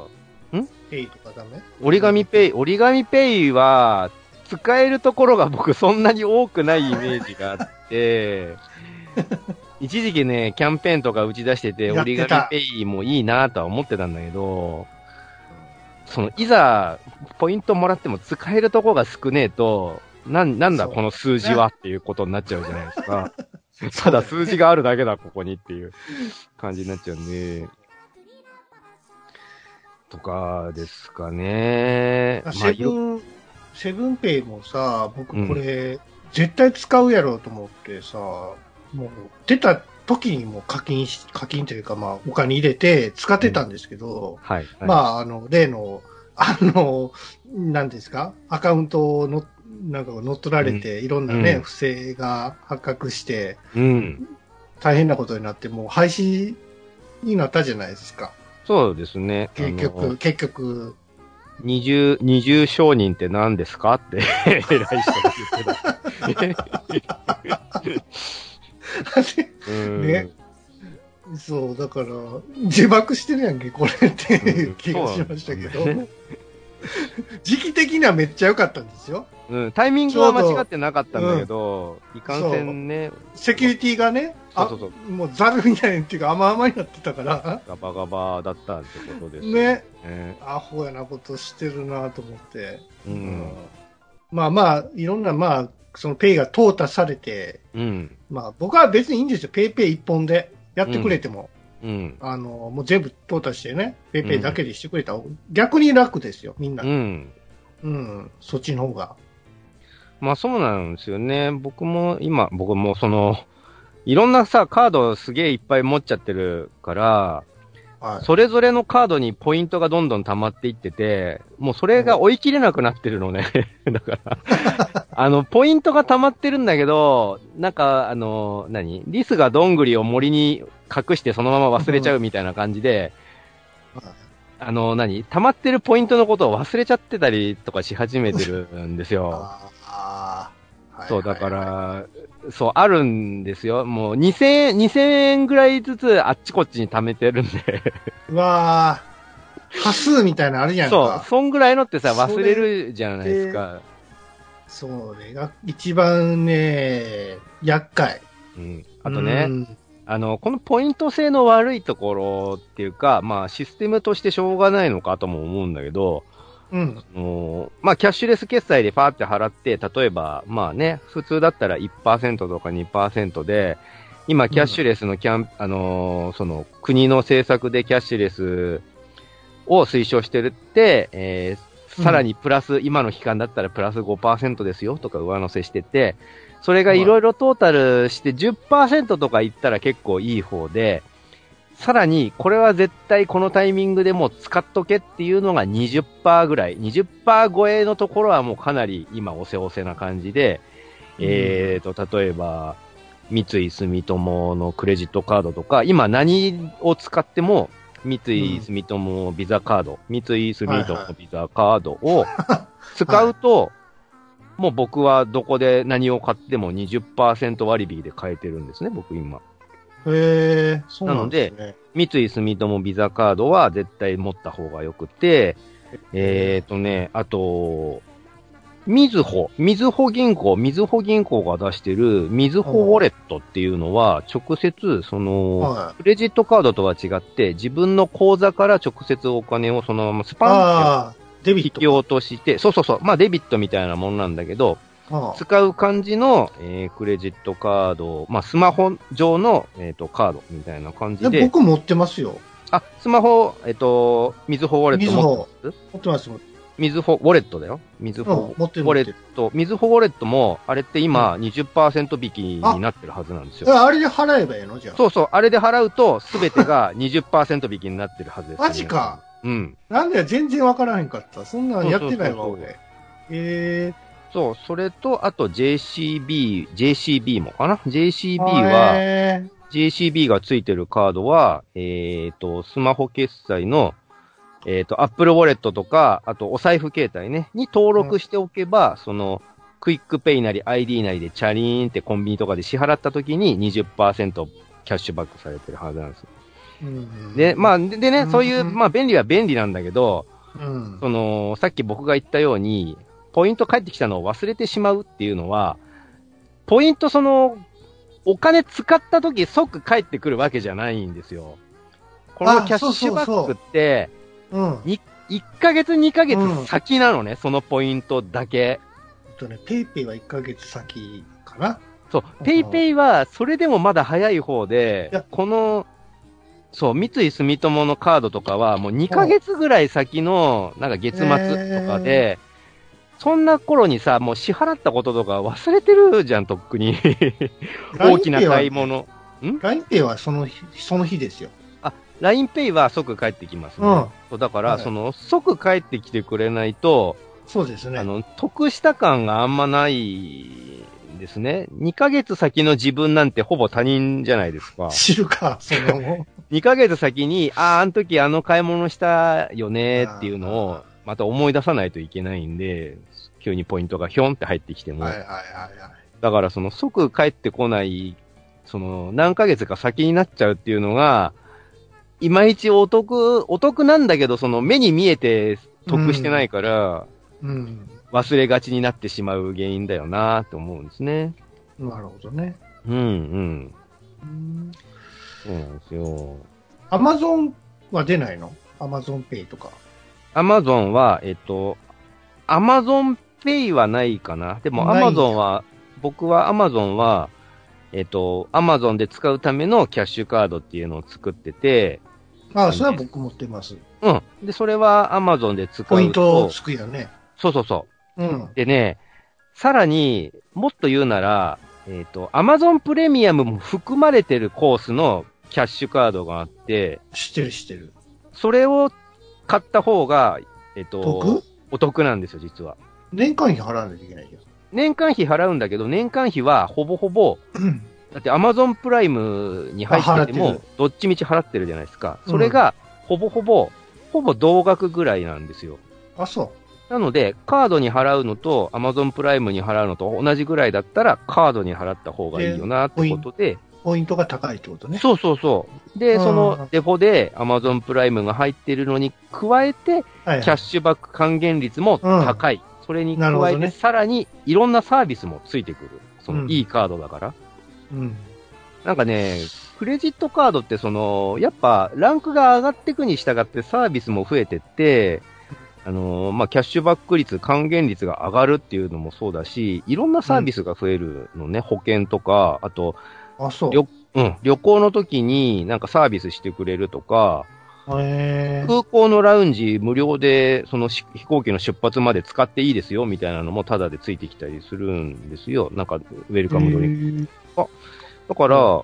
ペイとかダメ？折り紙ペイ、折り紙ペイは、使えるところが僕そんなに多くないイメージがあって、一時期ね、キャンペーンとか打ち出してて、折り紙ペイもいいなとは思ってたんだけど、その、いざ、ポイントもらっても使えるとこが少ねえと、なん、なんだこの数字はっていうことになっちゃうじゃないですか。ただ数字があるだけだ、ここにっていう感じになっちゃうんで。とかですかね。まあセブン、セブンペイもさ、僕これ、絶対使うやろうと思ってさ、もう出た時にもう課金し、課金というかまあお金入れて使ってたんですけど、はい。はい、まああの、例の、あの、何ですか？アカウントをの、なんか乗っ取られて、いろんなね、うん不正が発覚して、うん。大変なことになって、もう廃止になったじゃないですか。そうですね。結あ局、の結局、二重、二重承認って何ですか？って、偉い人が言ってた。うん。ねそう、だから、自爆してるやんけ、これっていう気がしましたけど、時期的にはめっちゃ良かったんですよ。うん、タイミングは間違ってなかったんだけど、いかんせんね、セキュリティがね、あそうそうそうもうザルみたいにっていうか甘々になってたから、ガバガバだったってことですよね、ね。アホやなことしてるなと思って。ううんん。まあまあ、いろんな、まあ、そのペイが淘汰されて、うん。まあ僕は別にいいんですよ。ペイペイ一本でやってくれても。うん。あの、もう全部淘汰してね、ペイペイだけでしてくれたら、逆に楽ですよ、みんな。うん。うん、そっちの方が。まあそうなんですよね。僕も今、僕もその、いろんなさ、カードすげえいっぱい持っちゃってるから、はい。それぞれのカードにポイントがどんどん溜まっていってて、もうそれが追い切れなくなってるのね。だから、あの、ポイントが溜まってるんだけど、なんか、あの、何？リスがどんぐりを森に隠してそのまま忘れちゃうみたいな感じで、あの、何？溜まってるポイントのことを忘れちゃってたりとかし始めてるんですよ。ああー、そう、だから、そう、あるんですよ。もう2000円、2000円ぐらいずつあっちこっちに貯めてるんで。うわー、端数みたいなのあるやんそう、か。そんぐらいのってさ、忘れるじゃないですか。それが一番ね、厄介。うん。あとね、うんあの、このポイント制の悪いところっていうか、まあ、システムとしてしょうがないのかとも思うんだけど、うん。あのまあ、キャッシュレス決済でパーって払って、例えば、まあね、普通だったら1%とか2%で、今、キャッシュレスのキャン、あのーその、国の政策でキャッシュレスを推奨してるって、えーさらにプラス、今の期間だったらプラス5%ですよとか上乗せしてて、それがいろいろトータルして10%とかいったら結構いい方で、さらに、これは絶対このタイミングでもう使っとけっていうのが20%ぐらい。20%超えのところはもうかなり今おせおせな感じで、えーと、例えば、三井住友のクレジットカードとか、今何を使っても、三井住友ビザカード、三井住友ビザカードを 使うと、もう僕はどこで何を買っても20%割引で買えてるんですね、僕今。へえ、そうなんですね。三井住友ビザカードは絶対持った方がよくて、えっ、ー、とね、あと、みずほ、みずほ銀行、みずほ銀行が出してるみずほウォレットっていうのは、直接、その、はクレジットカードとは違って、自分の口座から直接お金をそのままスい。パンっああ、デビットて引き落として、そうそうそう、まあデビットみたいなものなんだけど、あ使う感じの、えークレジットカード、まあスマホ上の、えー、とカードみたいな感じあで、僕持ってますよ。あ、スマホ、えっと、みずほウォレット持ってます？持ってます。持ってみずほウォレットだよ。みずうんほウォレット。みずほウォレットも、あれって今20%引きになってるはずなんですよ。ああれで払えばいいの？じゃあ。そうそう、あれで払うと、すべてが20%引きになってるはずです、マジか。うん。なんで全然わからへんかった。そんなんやってないわ、そうそうそうそれと、あと JCB、JCB もかな ?JCB ー。は、へ JCB がついてるカードは、えっ、と、スマホ決済の、えっ、と、Apple Wallet とか、あとおサイフケータイね、に登録しておけば、その、クイックペイなり ID なりでチャリーンってコンビニとかで支払った時に20%キャッシュバックされてるはずなんですよ。うんで、まあ、ででね、うんそういう、まあ便利は便利なんだけど、うん。その、さっき僕が言ったように、ポイント返ってきたのを忘れてしまうっていうのは、ポイントその、お金使った時即返ってくるわけじゃないんですよ。このあキャッシュバックって、うん。1ヶ月2ヶ月先なのね、そのポイントだけ。えっとね、ペイペイは1ヶ月先かな。そうう、んペイペイは、それでもまだ早い方でこの、そう、三井住友のカードとかは、もう2ヶ月ぐらい先の、なんか月末とかで、そんな頃にさ、もう支払ったこととか忘れてるじゃん、とっくに。大きな買い物。LINEPay はその日、その日ですよ。LINEPay は即帰ってきますね。うんそうだから、はいその、即帰ってきてくれないと、そうですね。あの、得した感があんまないですね。2ヶ月先の自分なんてほぼ他人じゃないですか。知るか、その、2ヶ月先に、ああ、あの時あの買い物したよねっていうのを、また思い出さないといけないんで、急にポイントがひょんって入ってきても。はいはいはいはい。だからその即帰ってこない、その何ヶ月か先になっちゃうっていうのが、いまいちお得、お得なんだけど、その目に見えて得してないから、うん。忘れがちになってしまう原因だよなって思うんですね。なるほどね。うんうん。そうなんですよ。アマゾンは出ないの？アマゾンペイとか。アマゾンは、えっと、アマゾンペイはないかな。でもアマゾンは、僕はアマゾンは、えっと、アマゾンで使うためのキャッシュカードっていうのを作ってて、ああ、それは僕持ってます。うん。で、それはアマゾンで使うと。ポイントつくよね。そうそうそうんう。。でね、さらに、もっと言うなら、えっ、と、アマゾンプレミアムも含まれてるコースのキャッシュカードがあって、知ってる知ってる。それを買った方が、えっ、と、得？お得なんですよ、実は。年間費払わないといけないよ。年間費払うんだけど、年間費はほぼほぼ、だってアマゾンプライムに入っててあ払ってもる、どっちみち払ってるじゃないですか。それが、ほぼほぼ、ほぼ同額ぐらいなんですよ。あ、そなので、カードに払うのと、アマゾンプライムに払うのと同じぐらいだったら、カードに払った方がいいよなってことで、う。ポイントが高いってことね。そうそうそう。で、うんそのデフォでアマゾンプライムが入ってるのに加えて。キャッシュバック還元率も高い。それに加えて、さらにいろんなサービスもついてくる。その、うんいいカードだから。うん。なんかね、クレジットカードってその、やっぱランクが上がっていくに従ってサービスも増えてって、あのーまあ、キャッシュバック率、還元率が上がるっていうのもそうだし、いろんなサービスが増えるのね、保険とか、あと、あ、そう。旅うん、旅行の時になんかサービスしてくれるとか、空港のラウンジ無料で、そのし飛行機の出発まで使っていいですよ、みたいなのもタダでついてきたりするんですよ。なんか、ウェルカムドリンクだから、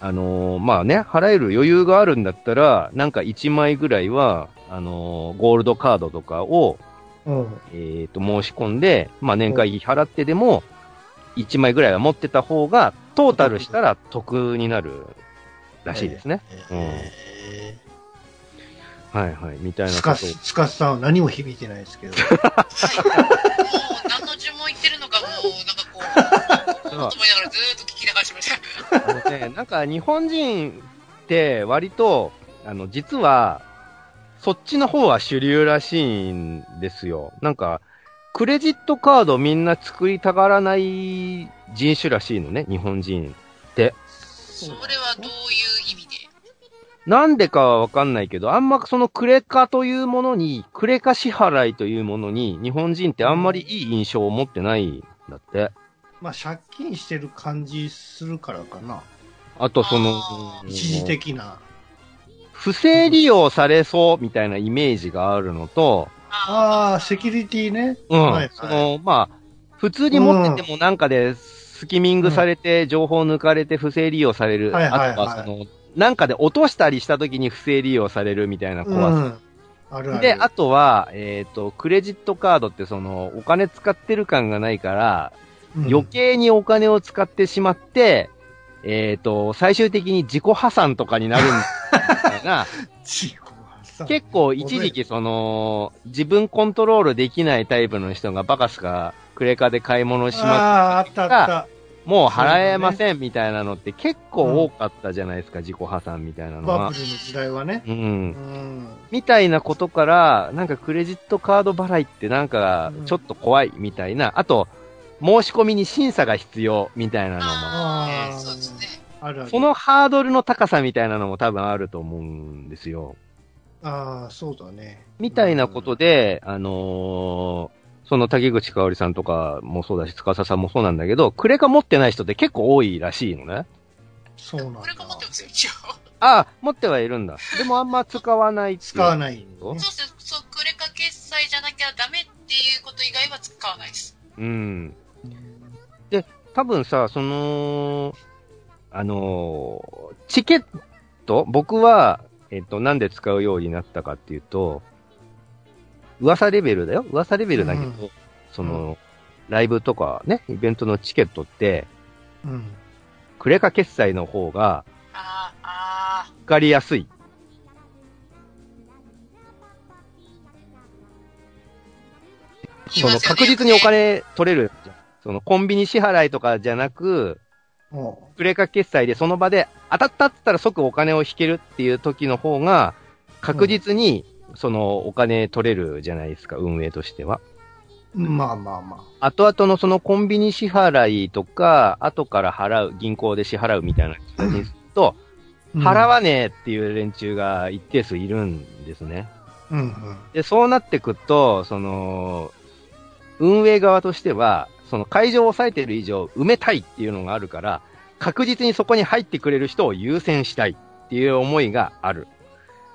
あのーまあね、払える余裕があるんだったら、なんか1枚ぐらいは、あのーゴールドカードとかを、うん。えっ、と、申し込んで、まあ年会費払ってでも、1枚ぐらいは持ってた方が、トータルしたら得になるらしいですね。へはいはい、みたいーなことをスカス、スカスさんは何も響いてないですけど。はい。もう何の呪文言ってるのかもう、なんかこう、と思いながらずーっと聞き流してました。あのね、なんか日本人って割と、あの、実は、そっちの方は主流らしいんですよ。なんか、クレジットカードみんな作りたがらない人種らしいのね、日本人。それはどういう意味で？なんでかはわかんないけど、あんまそのクレカというものに、クレカ支払いというものに、日本人ってあんまりいい印象を持ってないんだって。まあ、借金してる感じするからかな。あとそのあ、一時的な。不正利用されそうみたいなイメージがあるのと、あああ、セキュリティね。うん。はいはいその、まあ、普通に持っててもなんかで、スキミングされて、情報抜かれて不正利用される。はいはいはいあとは、その、なんかで落としたりした時に不正利用されるみたいなう怖さ。ん。あるある。で、あとは、えっ、と、クレジットカードってその、お金使ってる感がないから、うん余計にお金を使ってしまって、えっ、と、最終的に自己破産とかになるみたいな、自己破産結構一時期その、自分コントロールできないタイプの人がバカスカクレカで買い物しまああ、あったあった。もう払えませんみたいなのって結構多かったじゃないですか、自己破産みたいなのはバブ。ルの時代はね。うんう。ん。みたいなことから、なんかクレジットカード払いってなんかちょっと怖いみたいな、あと、申し込みに審査が必要みたいなのも、ああそうですね。あるある。そのハードルの高さみたいなのも多分あると思うんですよ。ああ、そうだね。みたいなことで、あのーその竹口香織さんとかもそうだし、司さんもそうなんだけど、クレカ持ってない人って結構多いらしいのね。そうなんだこれが持ってますよ、一応。ああ、持ってはいるんだ。でもあんま使わない使わないよそうですそう、クレカ決済じゃなきゃダメっていうこと以外は使わないです。うん。で、多分さ、その、あのーチケット僕は、えっ、と、なんで使うようになったかっていうと、噂レベルだよ噂レベルだけど、うんその、ライブとかね、イベントのチケットって、うん。クレカ決済の方が、ああ、あわかりやすい。あ。その確実にお金取れる。そのコンビニ支払いとかじゃなく、もクレカ決済でその場で当たったって言ったら即お金を引けるっていう時の方が、確実にそのお金取れるじゃないですか、運営としては。う、まあまあま後々のそのコンビニ支払いとか、後から払う、銀行で支払うみたいな感じにすると、あ。払わねえっていう連中が一定数いるんですね。うんうん。で、そうなってくと、その、運営側としては、その会場を抑えてる以上、埋めたいっていうのがあるから、確実にそこに入ってくれる人を優先したいっていう思いがある。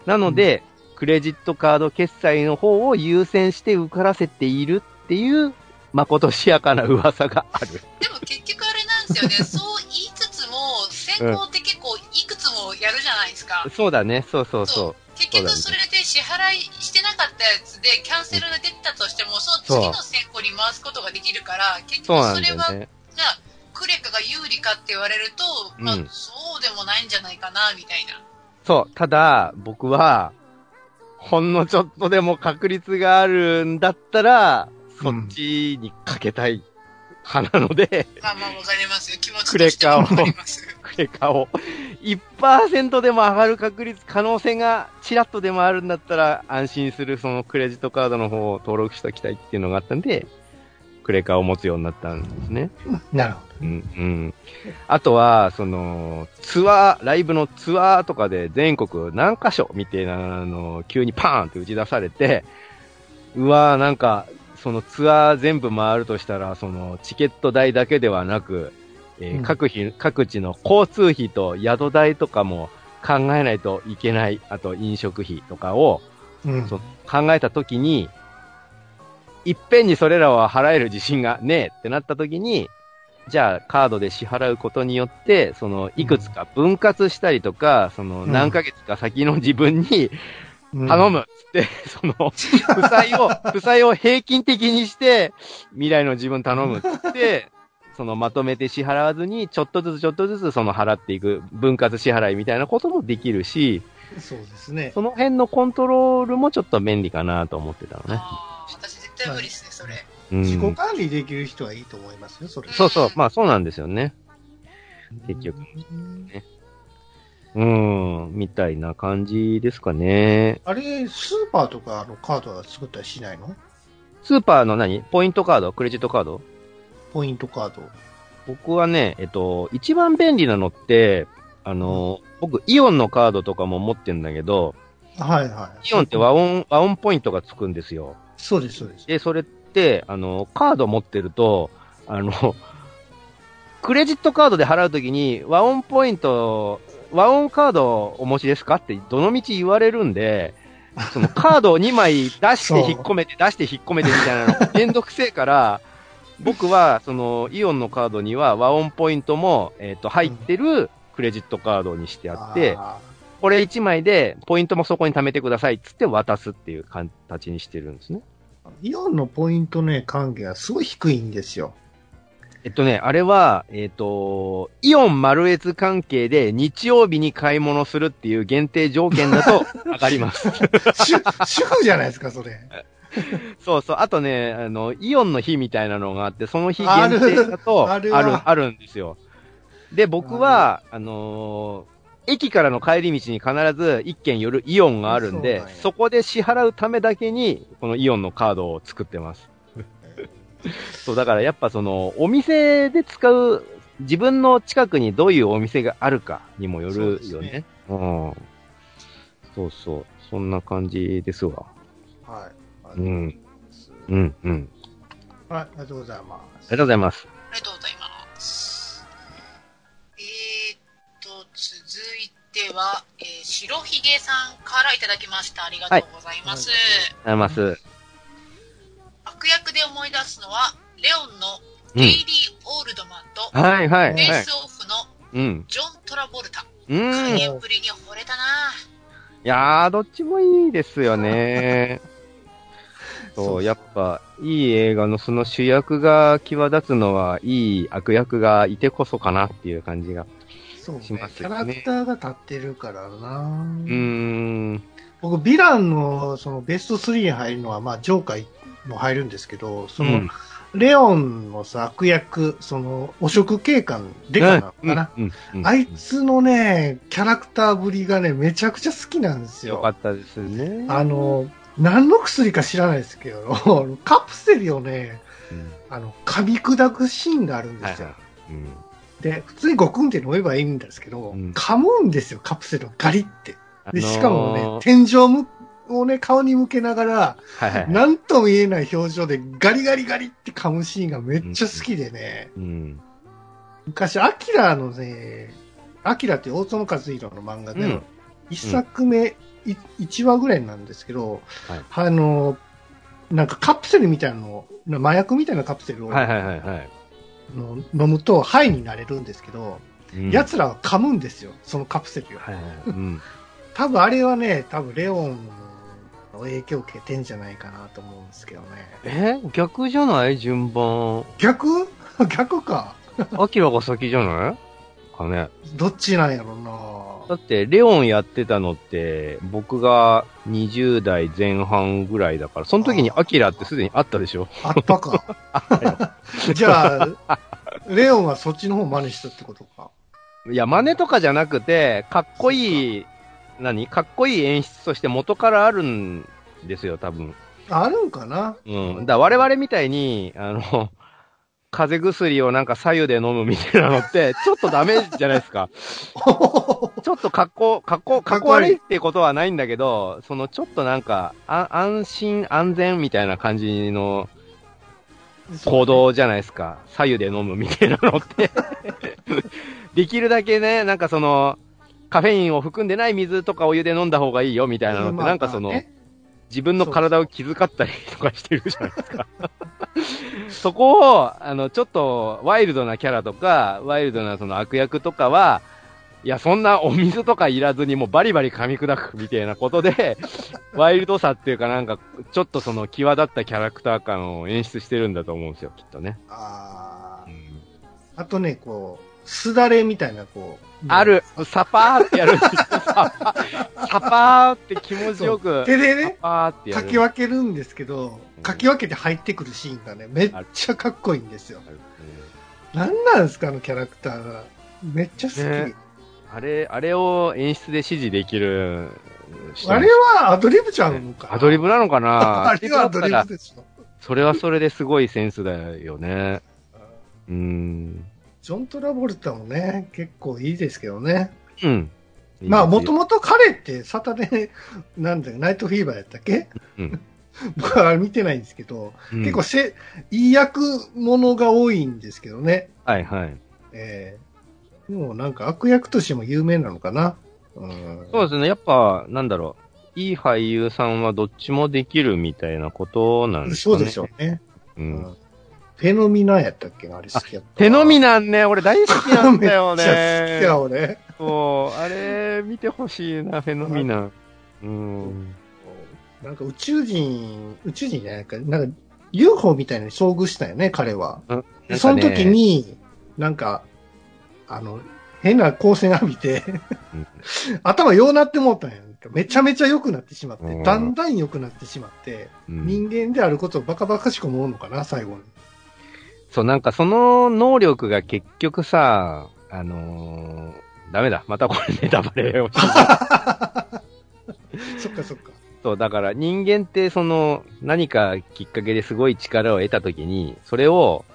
なので、クレジットカード決済の方を優先して受からせているっていう、まことしやかな噂がある。でも結局あれなんですよね。そう言いつつも、先行って結構いくつもやるじゃないですか。そうだね、そうそうそう。結局それで支払いしてなかったやつでキャンセルが出たとしても、そのそう次の先行に回すことができるから、結局それは、ね。じゃあ、クレカが有利かって言われると、まあ、うんそうでもないんじゃないかな、みたいな。そう。ただ、僕は、ほんのちょっとでも確率があるんだったら、そっちにかけたい派なので、まあまあわかりますよ。気持ちクレとしてはカをわかります。クレカを1%でも上がる確率、可能性がちらっとでもあるんだったら安心するそのクレジットカードの方を登録しておきたいっていうのがあったんで、クレカを持つようになったんですね。なるほうん、うん。あとは、その、ツアー、ライブのツアーとかで全国何箇所みたいなのを急にパーンって打ち出されて、うわーなんか、そのツアー全部回るとしたら、そのチケット代だけではなく、えーうん各費、各地の交通費と宿代とかも考えないといけない、あと飲食費とかをど。うん。考えたときに、いっぺんにそれらを払える自信がねえってなったときに、じゃあカードで支払うことによって、そのいくつか分割したりとか、そのうん何ヶ月か先の自分にうん頼むっつって、その、負債を、負債を平均的にして、未来の自分頼むっつって、そのまとめて支払わずに、ちょっとずつちょっとずつその払っていく分割支払いみたいなこともできるし、そうですね。その辺のコントロールもちょっと便利かなと思ってたのね。ああ、私絶対無理ですね、それ。うん自己管理できる人はいいと思いますよ、それ。そうそう、まあそうなんですよね。結局。うん、みたいな感じですかね。あれ、スーパーとかのカードは作ったりしないの？スーパーの何？ポイントカード？クレジットカード？ポイントカード。僕はね、えっと、一番便利なのって、あの、僕、イオンのカードとかも持ってんだけど、はいはい。イオンって和音、和音ポイントがつくんですよ。そうです、そうです。で、それって、あの、カード持ってると、あの、クレジットカードで払うときに、和音ポイント、和音カードお持ちですかって、どの道言われるんで、そのカードを2枚出して 引っ込めて、出して引っ込めてみたいなの、めんどくせえから、僕は、その、イオンのカードには和音ポイントも、えっ、と、入ってるクレジットカードにしてあって、あこれ1枚で、ポイントもそこに貯めてくださいっつって渡すっていう形にしてるんですね。ーイオンのポイントね、還元はすごい低いんですよ。えっとね、あれは、えっ、と、イオン丸越関係で日曜日に買い物するっていう限定条件だと 上がります。主主婦じゃないですか、それ。そうそう。あとね、あの、イオンの日みたいなのがあって、その日限定だと、ある、あるあるんですよ。で、僕は、あのー駅からの帰り道に必ず一軒寄るイオンがあるんで、そこで支払うためだけに、このイオンのカードを作ってます。そう、だからやっぱその、お店で使う、自分の近くにどういうお店があるかにもよるよね。うん。そうそう。そんな感じですわ。はい。うん。うん、うん。はい、ありがとうございます。ありがとうございます。ありがとうございます。続いては、えー、白ひげさんからいただきました。ありがとうございます。はいありがとうございます。悪役で思い出すのは、レオンのうんゲイリー・オールドマンと、はいはいはいフェイス。オフのうん。ジョン・トラボルタ。うん。加い減ぶりに惚れたなやー、どっちもいいですよね。そう、やっぱ、いい映画のその主役が際立つのは、いい悪役がいてこそかなっていう感じが。そうね。しますよねキャラクターが立ってるからなうーん。僕、ヴィランのそのベスト3に入るのは、まあ、ジョーカーも入るんですけど、その、うんレオンのさ、悪役、その、汚職警官、デカなのかな、うん。うんあいつのね、キャラクターぶりがね、めちゃくちゃ好きなんですよ。よかったですね。あの、何の薬か知らないですけど、カプセルをね、うん、あの、噛み砕くシーンがあるんですよ。はいうん。で、普通にゴクンって飲めばいいんですけど、うん噛むんですよ、カプセルをガリって。で、あのーしかもね、天井むをね、顔に向けながら、はいはいはい。なんとも言えない表情でガリガリガリって噛むシーンがめっちゃ好きでね、うん。昔、アキラのね、アキラって大友和弘の漫画で、うん一作目、い一話ぐらいなんですけど、はいあの、なんかカプセルみたいなのを、麻薬みたいなカプセルを、はいはいはいはい。の飲むとハイになれるんですけど、うん奴らは噛むんですよ、そのカプセルを。はいはい。うん。多分あれはね、多分レオンの影響を受けてんじゃないかなと思うんですけどね。え？逆じゃない？順番。逆？逆か。アキラが先じゃない？かね。どっちなんやろだって、レオンやってたのって、僕が20代前半ぐらいだから、その時にアキラってすでにあったでしょ？な。あったか。じゃあ、レオンはそっちの方真似したってことか？いや、真似とかじゃなくて、かっこいい、何？かっこいい演出として元からあるんですよ、多分。あるんかな？うん。だ我々みたいに、あの、風邪薬をなんか左右で飲むみたいなのって、ちょっとダメじゃないですか。ちょっと格好、格好、格好悪いってことはないんだけど、そのちょっとなんか、あ安心安全みたいな感じの行動じゃないですか。左右で飲むみたいなのって。できるだけね、なんかその、カフェインを含んでない水とかお湯で飲んだ方がいいよみたいなのって、まあなんかその自分の体を気遣ったりとかしてるじゃないですか。そこを、あの、ちょっと、ワイルドなキャラとか、ワイルドなその悪役とかは、いや、そんなお水とかいらずにもうバリバリ噛み砕くみたいなことで、ワイルドさっていうかなんか、ちょっとその際立ったキャラクター感を演出してるんだと思うんですよ、きっとね。あーうんあとね、こう、すだれみたいな、こう。ある、サパーってやるんですよ。サパー、サパーって気持ちよく、サ手でね、パーってやる。かき分けるんですけど、かき分けて入ってくるシーンがね、めっちゃかっこいいんですよ。なんなんですか、あのキャラクターが。めっちゃ好き。ねあれ、あれを演出で指示できる人あれはアドリブちゃうのかなアドリブなのかな？あれはアドリブですよ。それはそれですごいセンスだよね。うーん。ジョン・トラボルタもね、結構いいですけどね。うん。まあ、もとももと彼ってサタデー、なんだよ、ナイトフィーバーやったっけ？うん。僕は見てないんですけど、結構せ、いい役ものが多いんですけどね。はいはい。ええでもなんか悪役としても有名なのかな。うん。そうですね。やっぱ、なんだろう。いい俳優さんはどっちもできるみたいなことなんですかね。そうでしょうね。う。うんん。フェノミナやったっけ？なあれ好きやった。フェノミナンね、俺大好きなんだよ めっちゃ好きや、ね。俺。そう、あれ、見てほしいな、フェノミナン。うん。なんか宇宙人、宇宙人じゃないか、なんか UFO みたいに遭遇したよね、彼は。うんでその時、に、なんか、あの、変な光線浴びて、うん 頭ようなってもうたんや。めちゃめちゃ良くなってしまって、うんだんだん良くなってしまって、うん人間であることをバカバカしく思うのかな、最後に。そう、なんかその能力が結局さ、あのーダメだ。またこれネタバレをして そっかそっか。そう、だから人間ってその何かきっかけですごい力を得たときに、それを、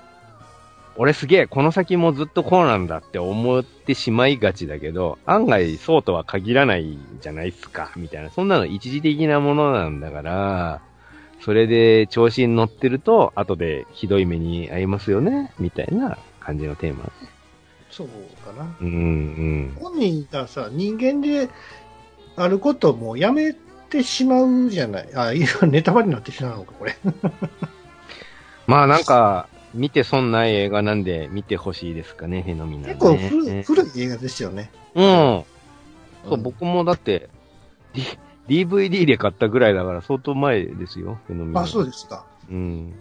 俺すげえ、この先もずっとこうなんだって思ってしまいがちだけど、案外そうとは限らないじゃないっすか、みたいな。そんなの一時的なものなんだから、それで調子に乗ってると、後でひどい目に遭いますよね、みたいな感じのテーマ。そうかな。うん、うん。本人がさ、人間であることをもうやめてしまうじゃない。あ、いや、ネタバレになってしまうのか、これ。まあなんか、見て損ない映画なんで見てほしいですかね、フェノミナル、ね。結構古い映画ですよね。うん。そう、うん僕もだって、DVD で買ったぐらいだから相当前ですよ、フェノミナル。あ、そうですか。うん。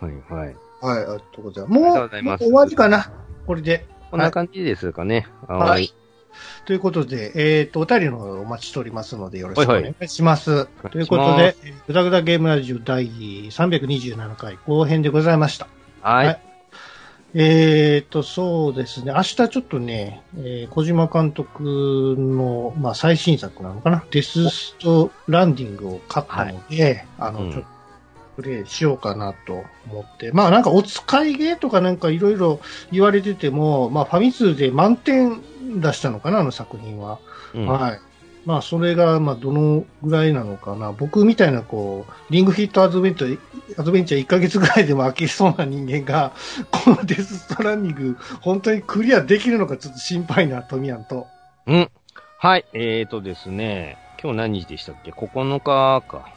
はい、はい。はい、ありがとうございます。もう、もう終わりかな？これで。こんな感じですかね。は。はいい。ということで、えっ、と、お便りの方お待ちしておりますので、よろしくお願いします。ということで、えーぐだぐだゲームラジオ第327回後編でございました。はい。はいえっ、と、そうですね。明日ちょっとね、えー小島監督の、まあ、最新作なのかな？デスストランディングを買ったので、あの、うんちょっと、プレイしようかなと思って。まあ、なんか、お使いゲーとかなんかいろいろ言われてても、まあ、ファミ通で満点出したのかな、あの作品は。うんはい。まあ、それが、まあ、どのぐらいなのかな。僕みたいな、こう、リングフィットアドベンチャー、アドベンチャー1ヶ月ぐらいでも飽きそうな人間が、このデスストランディング、本当にクリアできるのかちょっと心配な、トミヤンと。うん。はい。えーとですね、今日何日でしたっけ ?9 日か。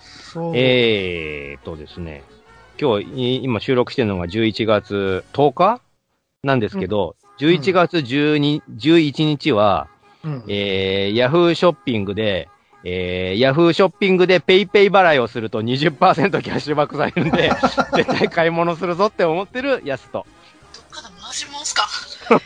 そう。えーとですね、今日、い今収録してるのが11月10日なんですけど、11月12、11日は、うん、えー、ヤフーショッピングで、えー、ヤフーショッピングでペイペイ払いをすると20%キャッシュバックされるんで、絶対買い物するぞって思ってるやすと。どっから回しますか？えっ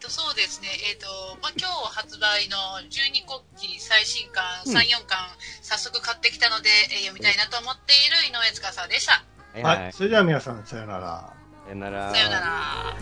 と、そうですね。えっ、と、まあ、今日発売の12国旗最新刊うん3、4巻、早速買ってきたので、えー読みたいなと思っている井上司でした。はい。それでは皆さん、さよなら。さよなら。さよなら。